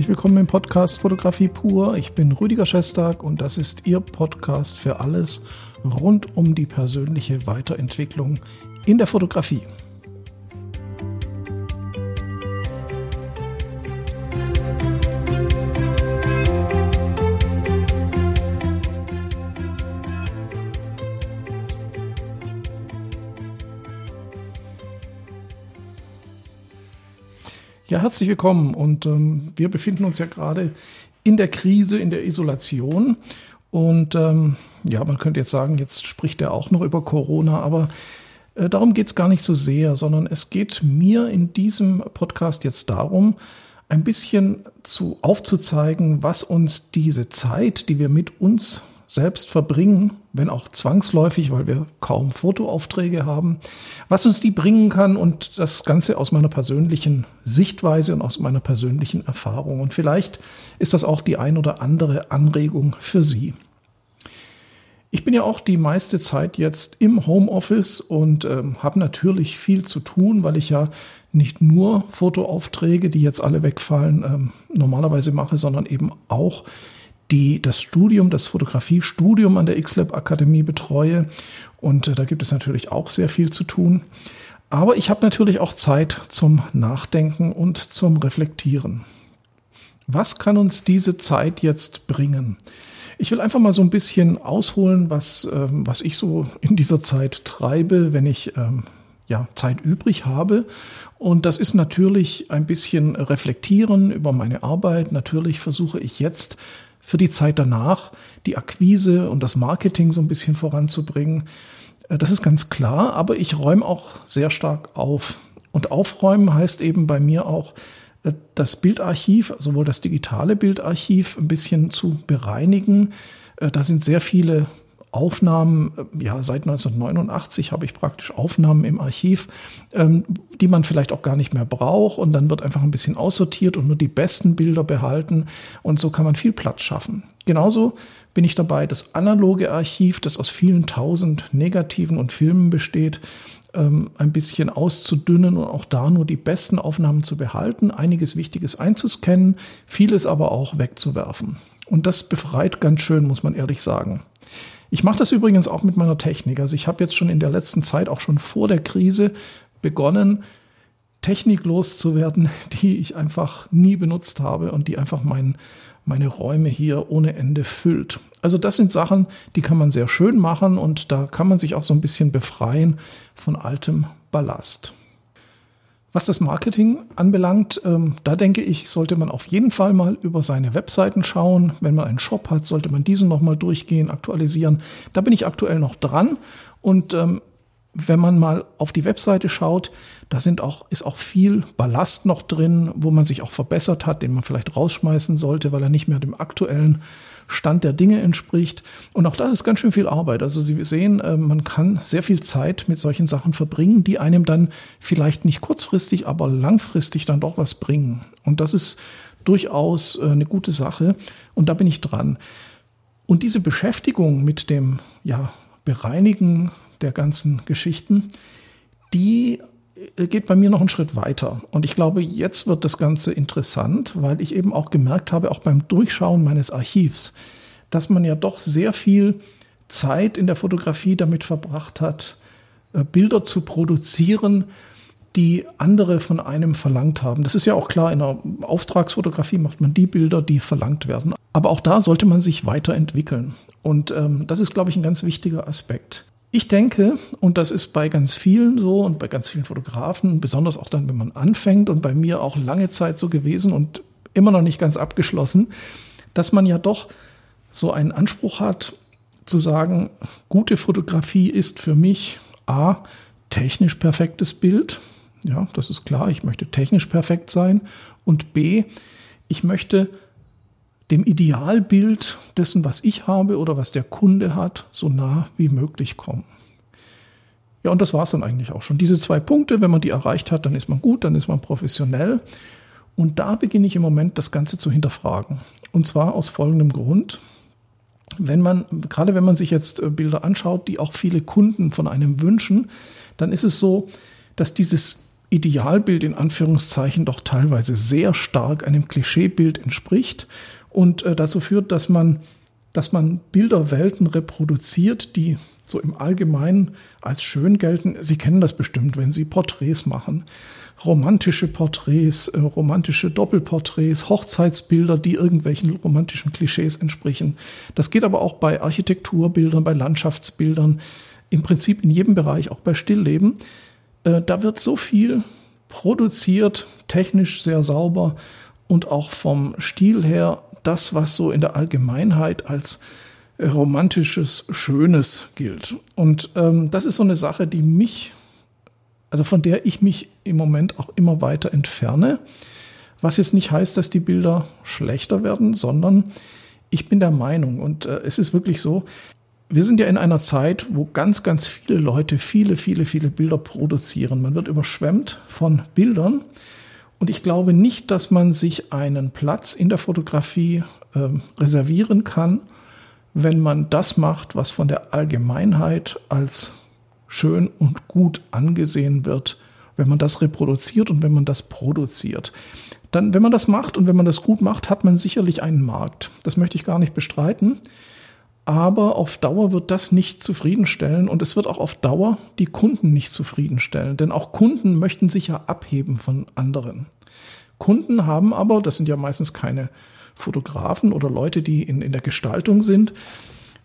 Herzlich willkommen im Podcast Fotografie pur. Ich bin Rüdiger Schestag und das ist Ihr Podcast für alles rund um die persönliche Weiterentwicklung in der Fotografie. Ja, herzlich willkommen. Und ähm, wir befinden uns ja gerade in der Krise, in der Isolation. Und ähm, ja, man könnte jetzt sagen, jetzt spricht er auch noch über Corona, aber äh, darum geht es gar nicht so sehr, sondern es geht mir in diesem Podcast jetzt darum, ein bisschen zu aufzuzeigen, was uns diese Zeit, die wir mit uns selbst verbringen, wenn auch zwangsläufig, weil wir kaum Fotoaufträge haben, was uns die bringen kann und das Ganze aus meiner persönlichen Sichtweise und aus meiner persönlichen Erfahrung. Und vielleicht ist das auch die ein oder andere Anregung für Sie. Ich bin ja auch die meiste Zeit jetzt im Homeoffice und ähm, habe natürlich viel zu tun, weil ich ja nicht nur Fotoaufträge, die jetzt alle wegfallen, ähm, normalerweise mache, sondern eben auch die das Studium, das Fotografiestudium an der XLab Akademie betreue. Und äh, da gibt es natürlich auch sehr viel zu tun. Aber ich habe natürlich auch Zeit zum Nachdenken und zum Reflektieren. Was kann uns diese Zeit jetzt bringen? Ich will einfach mal so ein bisschen ausholen, was, ähm, was ich so in dieser Zeit treibe, wenn ich ähm, ja, Zeit übrig habe. Und das ist natürlich ein bisschen reflektieren über meine Arbeit. Natürlich versuche ich jetzt für die Zeit danach die Akquise und das Marketing so ein bisschen voranzubringen. Äh, das ist ganz klar, aber ich räume auch sehr stark auf. Und aufräumen heißt eben bei mir auch, äh, das Bildarchiv, sowohl das digitale Bildarchiv, ein bisschen zu bereinigen. Äh, da sind sehr viele Aufnahmen, äh, ja, seit 1989 habe ich praktisch Aufnahmen im Archiv, ähm, die man vielleicht auch gar nicht mehr braucht und dann wird einfach ein bisschen aussortiert und nur die besten Bilder behalten und so kann man viel Platz schaffen. Genauso bin ich dabei, das analoge Archiv, das aus vielen tausend Negativen und Filmen besteht, ähm, ein bisschen auszudünnen und auch da nur die besten Aufnahmen zu behalten, einiges Wichtiges einzuscannen, vieles aber auch wegzuwerfen. Und das befreit ganz schön, muss man ehrlich sagen. Ich mache das übrigens auch mit meiner Technik. Also ich habe jetzt schon in der letzten Zeit, auch schon vor der Krise, begonnen, Technik loszuwerden, die ich einfach nie benutzt habe und die einfach mein, meine Räume hier ohne Ende füllt. Also das sind Sachen, die kann man sehr schön machen und da kann man sich auch so ein bisschen befreien von altem Ballast. Was das Marketing anbelangt, ähm, da denke ich, sollte man auf jeden Fall mal über seine Webseiten schauen. Wenn man einen Shop hat, sollte man diesen nochmal durchgehen, aktualisieren. Da bin ich aktuell noch dran. Und ähm, wenn man mal auf die Webseite schaut, da sind auch, ist auch viel Ballast noch drin, wo man sich auch verbessert hat, den man vielleicht rausschmeißen sollte, weil er nicht mehr dem aktuellen Stand der Dinge entspricht. Und auch das ist ganz schön viel Arbeit. Also Sie sehen, äh, man kann sehr viel Zeit mit solchen Sachen verbringen, die einem dann vielleicht nicht kurzfristig, aber langfristig dann doch was bringen. Und das ist durchaus äh, eine gute Sache. Und da bin ich dran. Und diese Beschäftigung mit dem ja, Bereinigen der ganzen Geschichten, die geht bei mir noch einen Schritt weiter. Und ich glaube, jetzt wird das Ganze interessant, weil ich eben auch gemerkt habe, auch beim Durchschauen meines Archivs, dass man ja doch sehr viel Zeit in der Fotografie damit verbracht hat, äh, Bilder zu produzieren, die andere von einem verlangt haben. Das ist ja auch klar, in der Auftragsfotografie macht man die Bilder, die verlangt werden. Aber auch da sollte man sich weiterentwickeln. Und ähm, das ist, glaube ich, ein ganz wichtiger Aspekt. Ich denke, und das ist bei ganz vielen so und bei ganz vielen Fotografen, besonders auch dann, wenn man anfängt und bei mir auch lange Zeit so gewesen und immer noch nicht ganz abgeschlossen, dass man ja doch so einen Anspruch hat zu sagen, gute Fotografie ist für mich A, technisch perfektes Bild. Ja, das ist klar, ich möchte technisch perfekt sein. Und B, ich möchte dem Idealbild dessen, was ich habe oder was der Kunde hat, so nah wie möglich kommen. Ja, und das war es dann eigentlich auch schon. Diese zwei Punkte, wenn man die erreicht hat, dann ist man gut, dann ist man professionell. Und da beginne ich im Moment das Ganze zu hinterfragen. Und zwar aus folgendem Grund. Wenn man, gerade wenn man sich jetzt äh, Bilder anschaut, die auch viele Kunden von einem wünschen, dann ist es so, dass dieses Idealbild in Anführungszeichen doch teilweise sehr stark einem Klischeebild entspricht und äh, dazu führt, dass man, dass man Bilderwelten reproduziert, die so im Allgemeinen als schön gelten. Sie kennen das bestimmt, wenn Sie Porträts machen. Romantische Porträts, äh, romantische Doppelporträts, Hochzeitsbilder, die irgendwelchen romantischen Klischees entsprechen. Das geht aber auch bei Architekturbildern, bei Landschaftsbildern, im Prinzip in jedem Bereich, auch bei Stillleben. Äh, da wird so viel produziert, technisch sehr sauber und auch vom Stil her das, was so in der Allgemeinheit als romantisches, schönes gilt. Und ähm, das ist so eine Sache, die mich, also von der ich mich im Moment auch immer weiter entferne. Was jetzt nicht heißt, dass die Bilder schlechter werden, sondern ich bin der Meinung, und äh, es ist wirklich so, wir sind ja in einer Zeit, wo ganz, ganz viele Leute viele, viele, viele Bilder produzieren. Man wird überschwemmt von Bildern. Und ich glaube nicht, dass man sich einen Platz in der Fotografie äh, reservieren kann, wenn man das macht, was von der Allgemeinheit als schön und gut angesehen wird, wenn man das reproduziert und wenn man das produziert. Dann, wenn man das macht und wenn man das gut macht, hat man sicherlich einen Markt. Das möchte ich gar nicht bestreiten. Aber auf Dauer wird das nicht zufriedenstellen und es wird auch auf Dauer die Kunden nicht zufriedenstellen. Denn auch Kunden möchten sich ja abheben von anderen. Kunden haben aber, das sind ja meistens keine Fotografen oder Leute, die in, in der Gestaltung sind,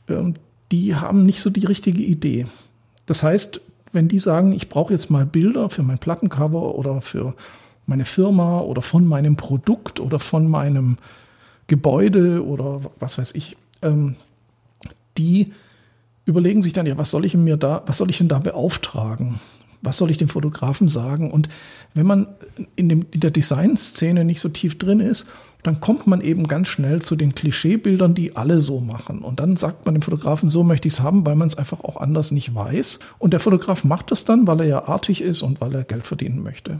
ähm, die haben nicht so die richtige Idee. Das heißt, wenn die sagen, ich brauche jetzt mal Bilder für mein Plattencover oder für meine Firma oder von meinem Produkt oder von meinem Gebäude oder was weiß ich, ähm, die überlegen sich dann, ja, was soll ich mir da, was soll ich denn da beauftragen? Was soll ich dem Fotografen sagen? Und wenn man in, dem, in der Designszene nicht so tief drin ist, dann kommt man eben ganz schnell zu den Klischeebildern, die alle so machen. Und dann sagt man dem Fotografen, so möchte ich es haben, weil man es einfach auch anders nicht weiß. Und der Fotograf macht das dann, weil er ja artig ist und weil er Geld verdienen möchte.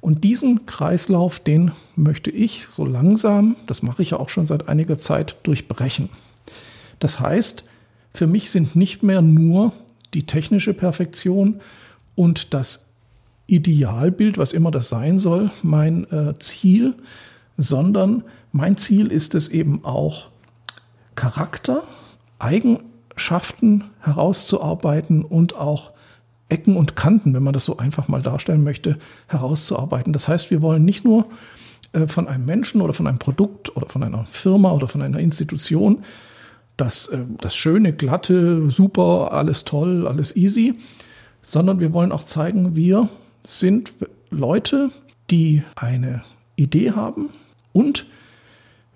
Und diesen Kreislauf, den möchte ich so langsam, das mache ich ja auch schon seit einiger Zeit, durchbrechen. Das heißt, für mich sind nicht mehr nur die technische Perfektion und das Idealbild, was immer das sein soll, mein äh, Ziel, sondern mein Ziel ist es eben auch, Charakter, Eigenschaften herauszuarbeiten und auch Ecken und Kanten, wenn man das so einfach mal darstellen möchte, herauszuarbeiten. Das heißt, wir wollen nicht nur äh, von einem Menschen oder von einem Produkt oder von einer Firma oder von einer Institution das, äh, das schöne, glatte, super, alles toll, alles easy, sondern wir wollen auch zeigen, wir sind Leute, die eine Idee haben, und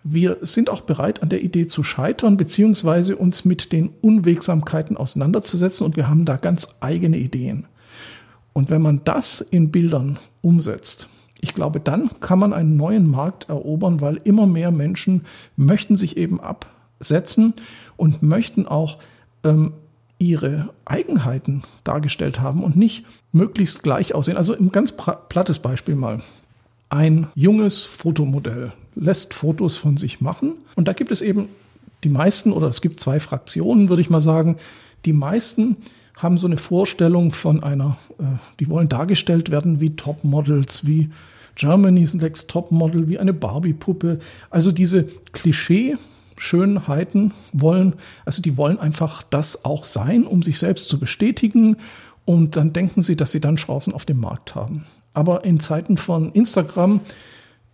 wir sind auch bereit, an der Idee zu scheitern, beziehungsweise uns mit den Unwegsamkeiten auseinanderzusetzen. Und wir haben da ganz eigene Ideen. Und wenn man das in Bildern umsetzt, ich glaube, dann kann man einen neuen Markt erobern, weil immer mehr Menschen möchten sich eben absetzen und möchten auch ähm, ihre Eigenheiten dargestellt haben und nicht möglichst gleich aussehen. Also ein ganz plattes Beispiel mal ein junges Fotomodell lässt Fotos von sich machen. Und da gibt es eben die meisten, oder es gibt zwei Fraktionen, würde ich mal sagen. Die meisten haben so eine Vorstellung von einer, äh, die wollen dargestellt werden wie Topmodels, wie Germany's Next Topmodel, wie eine Barbie-Puppe. Also diese Klischee-Schönheiten wollen, also die wollen einfach das auch sein, um sich selbst zu bestätigen. Und dann denken sie, dass sie dann Chancen auf dem Markt haben. Aber in Zeiten von Instagram,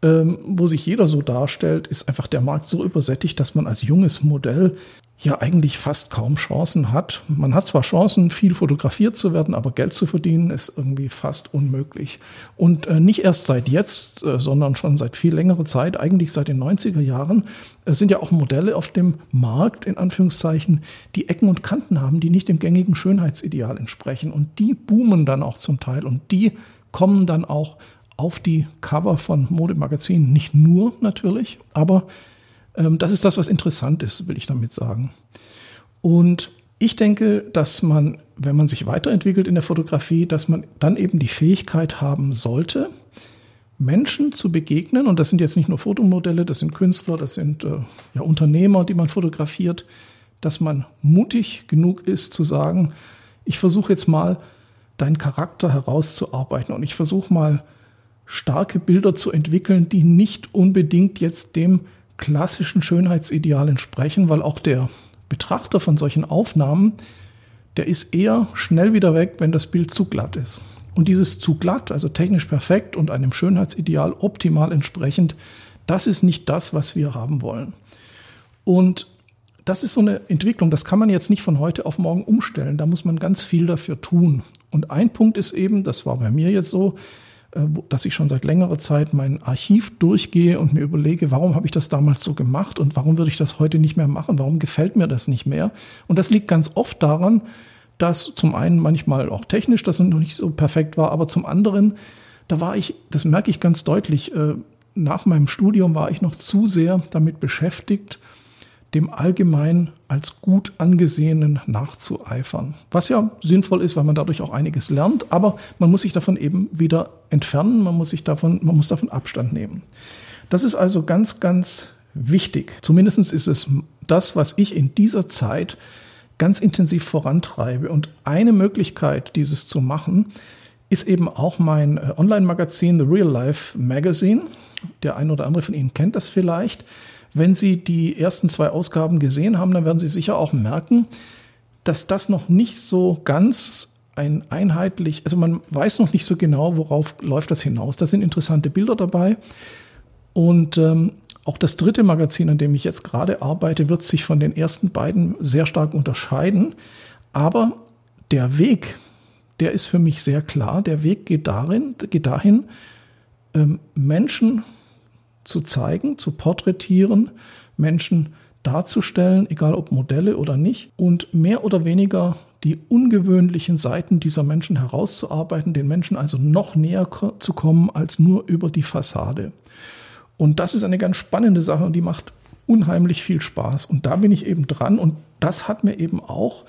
ähm, wo sich jeder so darstellt, ist einfach der Markt so übersättigt, dass man als junges Modell ja eigentlich fast kaum Chancen hat. Man hat zwar Chancen, viel fotografiert zu werden, aber Geld zu verdienen ist irgendwie fast unmöglich. Und äh, nicht erst seit jetzt, äh, sondern schon seit viel längerer Zeit, eigentlich seit den 90er Jahren, äh, sind ja auch Modelle auf dem Markt, in Anführungszeichen, die Ecken und Kanten haben, die nicht dem gängigen Schönheitsideal entsprechen. Und die boomen dann auch zum Teil und die kommen dann auch auf die Cover von Modemagazinen. Nicht nur natürlich, aber das ist das, was interessant ist, will ich damit sagen. Und ich denke, dass man, wenn man sich weiterentwickelt in der Fotografie, dass man dann eben die Fähigkeit haben sollte, Menschen zu begegnen. Und das sind jetzt nicht nur Fotomodelle, das sind Künstler, das sind äh, ja, Unternehmer, die man fotografiert, dass man mutig genug ist zu sagen, ich versuche jetzt mal deinen Charakter herauszuarbeiten. Und ich versuche mal starke Bilder zu entwickeln, die nicht unbedingt jetzt dem klassischen Schönheitsideal entsprechen, weil auch der Betrachter von solchen Aufnahmen, der ist eher schnell wieder weg, wenn das Bild zu glatt ist. Und dieses zu glatt, also technisch perfekt und einem Schönheitsideal optimal entsprechend, das ist nicht das, was wir haben wollen. Und das ist so eine Entwicklung, das kann man jetzt nicht von heute auf morgen umstellen. Da muss man ganz viel dafür tun. Und ein Punkt ist eben, das war bei mir jetzt so, dass ich schon seit längerer Zeit mein Archiv durchgehe und mir überlege, warum habe ich das damals so gemacht und warum würde ich das heute nicht mehr machen? Warum gefällt mir das nicht mehr? Und das liegt ganz oft daran, dass zum einen manchmal auch technisch das noch nicht so perfekt war, aber zum anderen, da war ich, das merke ich ganz deutlich, äh, nach meinem Studium war ich noch zu sehr damit beschäftigt, dem allgemein als gut angesehenen nachzueifern. Was ja sinnvoll ist, weil man dadurch auch einiges lernt, aber man muss sich davon eben wieder entfernen, man muss sich davon, man muss davon Abstand nehmen. Das ist also ganz, ganz wichtig. Zumindest ist es das, was ich in dieser Zeit ganz intensiv vorantreibe. Und eine Möglichkeit, dieses zu machen, ist eben auch mein äh, Online-Magazin The Real Life Magazine. Der ein oder andere von Ihnen kennt das vielleicht. Wenn Sie die ersten zwei Ausgaben gesehen haben, dann werden Sie sicher auch merken, dass das noch nicht so ganz ein einheitlich, also man weiß noch nicht so genau, worauf läuft das hinaus. Da sind interessante Bilder dabei. Und ähm, auch das dritte Magazin, an dem ich jetzt gerade arbeite, wird sich von den ersten beiden sehr stark unterscheiden. Aber der Weg, der ist für mich sehr klar. Der Weg geht darin, geht dahin, ähm, Menschen zu zeigen, zu porträtieren, Menschen darzustellen, egal ob Modelle oder nicht, und mehr oder weniger die ungewöhnlichen Seiten dieser Menschen herauszuarbeiten, den Menschen also noch näher zu kommen als nur über die Fassade. Und das ist eine ganz spannende Sache und die macht unheimlich viel Spaß. Und da bin ich eben dran und das hat mir eben auch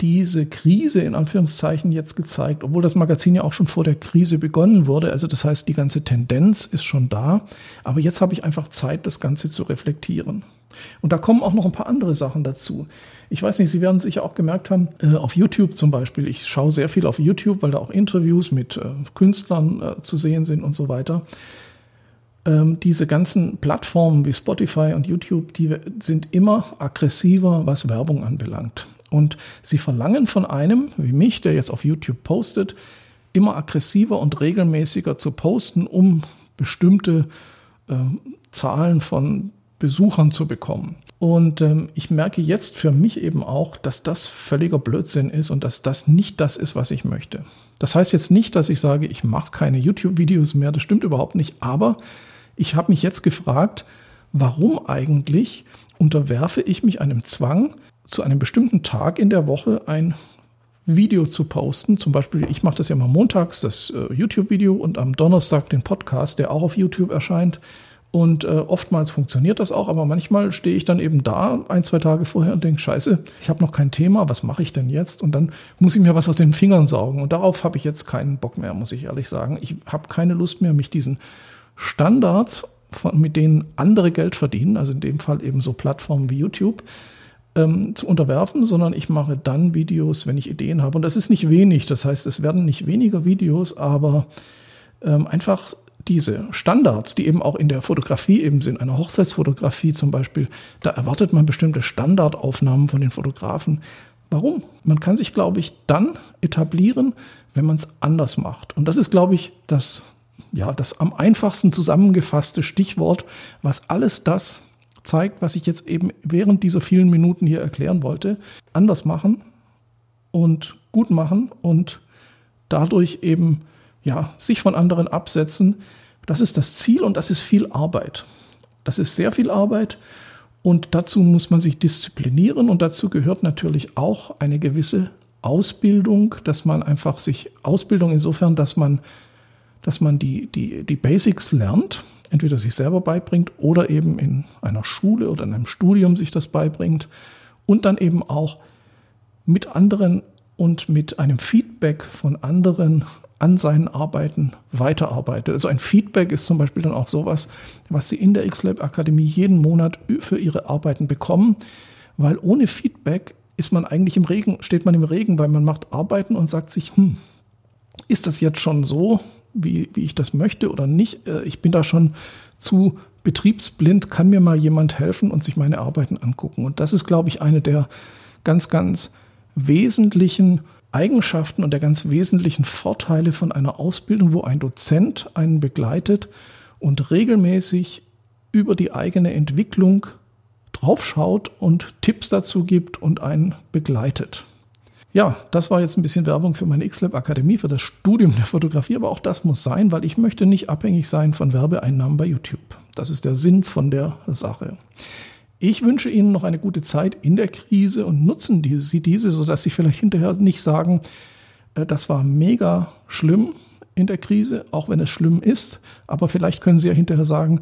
diese Krise in Anführungszeichen jetzt gezeigt, obwohl das Magazin ja auch schon vor der Krise begonnen wurde. Also das heißt, die ganze Tendenz ist schon da. Aber jetzt habe ich einfach Zeit, das Ganze zu reflektieren. Und da kommen auch noch ein paar andere Sachen dazu. Ich weiß nicht, Sie werden sicher auch gemerkt haben, äh, auf YouTube zum Beispiel, ich schaue sehr viel auf YouTube, weil da auch Interviews mit äh, Künstlern äh, zu sehen sind und so weiter. Ähm, diese ganzen Plattformen wie Spotify und YouTube, die sind immer aggressiver, was Werbung anbelangt. Und sie verlangen von einem, wie mich, der jetzt auf YouTube postet, immer aggressiver und regelmäßiger zu posten, um bestimmte äh, Zahlen von Besuchern zu bekommen. Und ähm, ich merke jetzt für mich eben auch, dass das völliger Blödsinn ist und dass das nicht das ist, was ich möchte. Das heißt jetzt nicht, dass ich sage, ich mache keine YouTube-Videos mehr, das stimmt überhaupt nicht, aber ich habe mich jetzt gefragt, warum eigentlich unterwerfe ich mich einem Zwang, zu einem bestimmten Tag in der Woche ein Video zu posten. Zum Beispiel, ich mache das ja mal montags, das äh, YouTube-Video und am Donnerstag den Podcast, der auch auf YouTube erscheint. Und äh, oftmals funktioniert das auch, aber manchmal stehe ich dann eben da ein, zwei Tage vorher und denke, scheiße, ich habe noch kein Thema, was mache ich denn jetzt? Und dann muss ich mir was aus den Fingern saugen. Und darauf habe ich jetzt keinen Bock mehr, muss ich ehrlich sagen. Ich habe keine Lust mehr, mich diesen Standards, von, mit denen andere Geld verdienen, also in dem Fall eben so Plattformen wie YouTube, ähm, zu unterwerfen, sondern ich mache dann Videos, wenn ich Ideen habe. Und das ist nicht wenig. Das heißt, es werden nicht weniger Videos, aber ähm, einfach diese Standards, die eben auch in der Fotografie eben sind, einer Hochzeitsfotografie zum Beispiel, da erwartet man bestimmte Standardaufnahmen von den Fotografen. Warum? Man kann sich, glaube ich, dann etablieren, wenn man es anders macht. Und das ist, glaube ich, das, ja, das am einfachsten zusammengefasste Stichwort, was alles das zeigt, was ich jetzt eben während dieser vielen Minuten hier erklären wollte, anders machen und gut machen und dadurch eben ja, sich von anderen absetzen. Das ist das Ziel und das ist viel Arbeit. Das ist sehr viel Arbeit und dazu muss man sich disziplinieren und dazu gehört natürlich auch eine gewisse Ausbildung, dass man einfach sich Ausbildung insofern, dass man dass man die, die, die Basics lernt, entweder sich selber beibringt oder eben in einer Schule oder in einem Studium sich das beibringt und dann eben auch mit anderen und mit einem Feedback von anderen an seinen Arbeiten weiterarbeitet. Also ein Feedback ist zum Beispiel dann auch sowas, was Sie in der XLab Akademie jeden Monat für Ihre Arbeiten bekommen, weil ohne Feedback ist man eigentlich im Regen, steht man im Regen, weil man macht Arbeiten und sagt sich, hm, ist das jetzt schon so, wie, wie ich das möchte oder nicht? Äh, ich bin da schon zu betriebsblind, kann mir mal jemand helfen und sich meine Arbeiten angucken. Und das ist, glaube ich, eine der ganz, ganz wesentlichen Eigenschaften und der ganz wesentlichen Vorteile von einer Ausbildung, wo ein Dozent einen begleitet und regelmäßig über die eigene Entwicklung draufschaut und Tipps dazu gibt und einen begleitet. Ja, das war jetzt ein bisschen Werbung für meine XLab Akademie, für das Studium der Fotografie, aber auch das muss sein, weil ich möchte nicht abhängig sein von Werbeeinnahmen bei YouTube. Das ist der Sinn von der Sache. Ich wünsche Ihnen noch eine gute Zeit in der Krise und nutzen Sie diese, sodass Sie vielleicht hinterher nicht sagen, äh, das war mega schlimm in der Krise, auch wenn es schlimm ist, aber vielleicht können Sie ja hinterher sagen,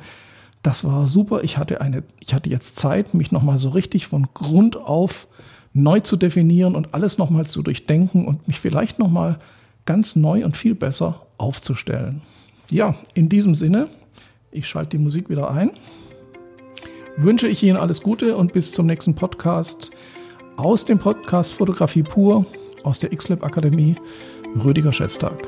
das war super, ich hatte eine, ich hatte jetzt Zeit, mich nochmal so richtig von Grund auf neu zu definieren und alles nochmal zu durchdenken und mich vielleicht nochmal ganz neu und viel besser aufzustellen. Ja, in diesem Sinne, ich schalte die Musik wieder ein. Wünsche ich Ihnen alles Gute und bis zum nächsten Podcast aus dem Podcast Fotografie pur aus der XLab Akademie. Rüdiger Schätztag.